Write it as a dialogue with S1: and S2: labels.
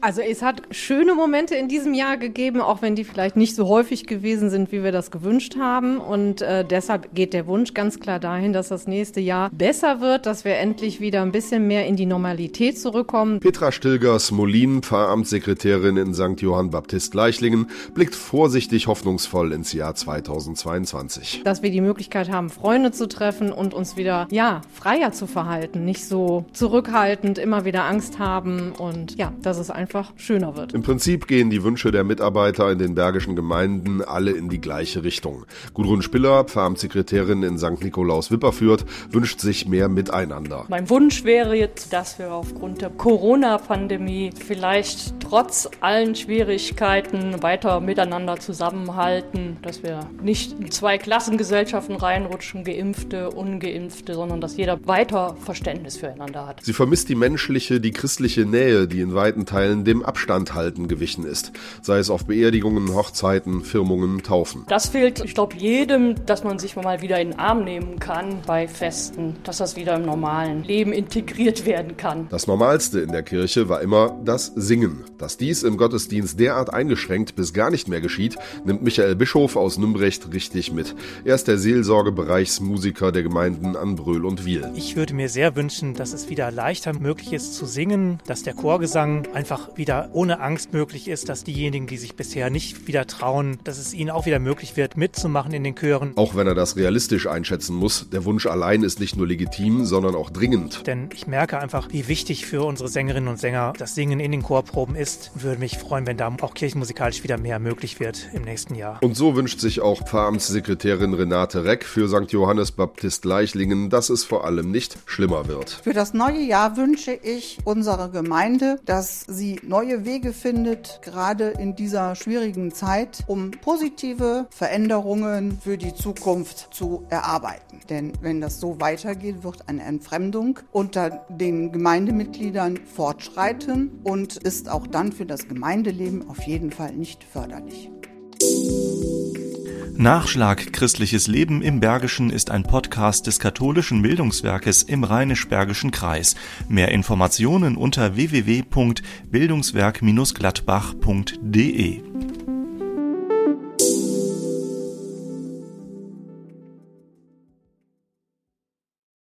S1: Also es hat schöne Momente in diesem Jahr gegeben, auch wenn die vielleicht nicht so häufig gewesen sind, wie wir das gewünscht haben. Und äh, deshalb geht der Wunsch ganz klar dahin, dass das nächste Jahr besser wird, dass wir endlich wieder ein bisschen mehr in die Normalität zurückkommen.
S2: Petra Stilgers-Molin, Pfarramtssekretärin in St. Johann Baptist Leichlingen, blickt vorsichtig hoffnungsvoll ins Jahr 2022.
S1: Dass wir die Möglichkeit haben, Freunde zu treffen und uns wieder, ja, freier zu verhalten, nicht so zurückhaltend, immer wieder Angst haben und ja, das ist einfach einfach schöner wird.
S2: Im Prinzip gehen die Wünsche der Mitarbeiter in den bergischen Gemeinden alle in die gleiche Richtung. Gudrun Spiller, Pfarramtssekretärin in St. Nikolaus Wipperfürth, wünscht sich mehr Miteinander.
S3: Mein Wunsch wäre jetzt, dass wir aufgrund der Corona-Pandemie vielleicht trotz allen Schwierigkeiten weiter miteinander zusammenhalten, dass wir nicht in zwei Klassengesellschaften reinrutschen, Geimpfte, Ungeimpfte, sondern dass jeder weiter Verständnis füreinander hat.
S2: Sie vermisst die menschliche, die christliche Nähe, die in weiten Teilen dem Abstand halten gewichen ist, sei es auf Beerdigungen, Hochzeiten, Firmungen, Taufen.
S3: Das fehlt, ich glaube, jedem, dass man sich mal wieder in den Arm nehmen kann bei Festen, dass das wieder im normalen Leben integriert werden kann.
S2: Das Normalste in der Kirche war immer das Singen. Dass dies im Gottesdienst derart eingeschränkt bis gar nicht mehr geschieht, nimmt Michael Bischof aus Nümbrecht richtig mit. Er ist der Seelsorgebereichsmusiker der Gemeinden Anbröl und Wiel.
S4: Ich würde mir sehr wünschen, dass es wieder leichter möglich ist zu singen, dass der Chorgesang einfach wieder ohne Angst möglich ist, dass diejenigen, die sich bisher nicht wieder trauen, dass es ihnen auch wieder möglich wird, mitzumachen in den Chören.
S2: Auch wenn er das realistisch einschätzen muss, der Wunsch allein ist nicht nur legitim, sondern auch dringend.
S4: Denn ich merke einfach, wie wichtig für unsere Sängerinnen und Sänger das Singen in den Chorproben ist. Würde mich freuen, wenn da auch kirchenmusikalisch wieder mehr möglich wird im nächsten Jahr.
S2: Und so wünscht sich auch Pfarramtssekretärin Renate Reck für St. Johannes Baptist Leichlingen, dass es vor allem nicht schlimmer wird.
S5: Für das neue Jahr wünsche ich unserer Gemeinde, dass sie neue Wege findet, gerade in dieser schwierigen Zeit, um positive Veränderungen für die Zukunft zu erarbeiten. Denn wenn das so weitergeht, wird eine Entfremdung unter den Gemeindemitgliedern fortschreiten und ist auch dann für das Gemeindeleben auf jeden Fall nicht förderlich.
S6: Nachschlag Christliches Leben im Bergischen ist ein Podcast des katholischen Bildungswerkes im Rheinisch-Bergischen Kreis. Mehr Informationen unter www.bildungswerk-gladbach.de